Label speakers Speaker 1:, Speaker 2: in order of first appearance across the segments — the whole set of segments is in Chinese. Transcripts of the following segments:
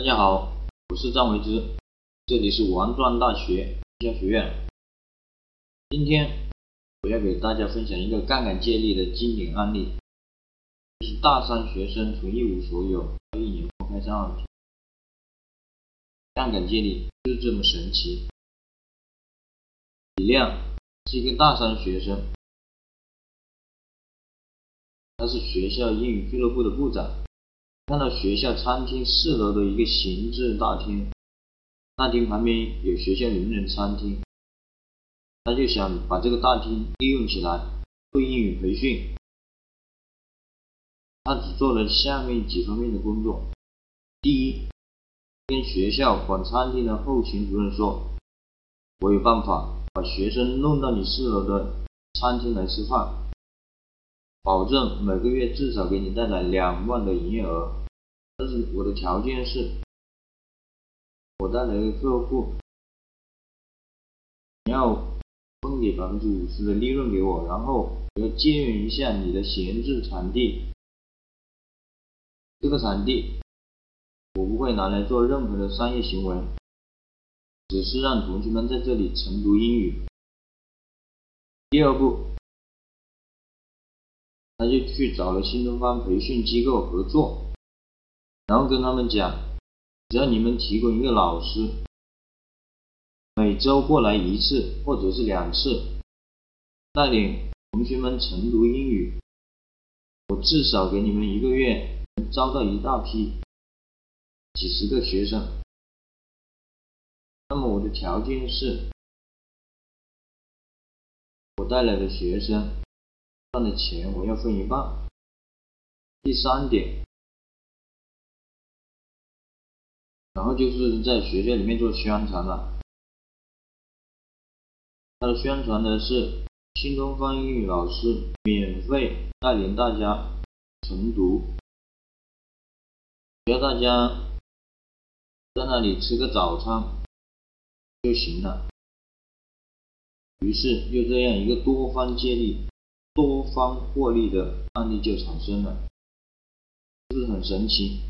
Speaker 1: 大家好，我是张维之，这里是王庄大学营销学院。今天我要给大家分享一个杠杆借力的经典案例，就是大三学生从一无所有到一年后开上二。杠杆借力就是这么神奇。李亮是一个大三学生，他是学校英语俱乐部的部长。看到学校餐厅四楼的一个闲置大厅，大厅旁边有学校名人餐厅，他就想把这个大厅利用起来做英语培训。他只做了下面几方面的工作：第一，跟学校管餐厅的后勤主任说，我有办法把学生弄到你四楼的餐厅来吃饭，保证每个月至少给你带来两万的营业额。但是我的条件是，我带来的客户，你要分给百分之五十的利润给我，然后我要借用一下你的闲置场地。这个场地我不会拿来做任何的商业行为，只是让同学们在这里晨读英语。第二步，他就去找了新东方培训机构合作。然后跟他们讲，只要你们提供一个老师，每周过来一次或者是两次，带领同学们晨读英语，我至少给你们一个月能招到一大批几十个学生。那么我的条件是，我带来的学生赚的钱我要分一半。第三点。然后就是在学校里面做宣传了，他的宣传的是新东方英语老师免费带领大家晨读，只要大家在那里吃个早餐就行了。于是就这样一个多方接力、多方获利的案例就产生了，是不是很神奇？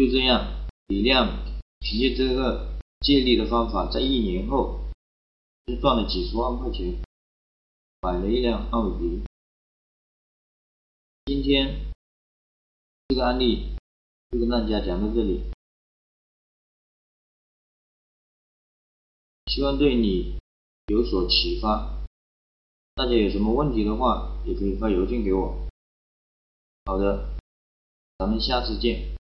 Speaker 1: 就这样，李亮凭借这个借力的方法，在一年后就赚了几十万块钱，买了一辆奥迪。今天这个案例就跟大家讲到这里，希望对你有所启发。大家有什么问题的话，也可以发邮件给我。好的，咱们下次见。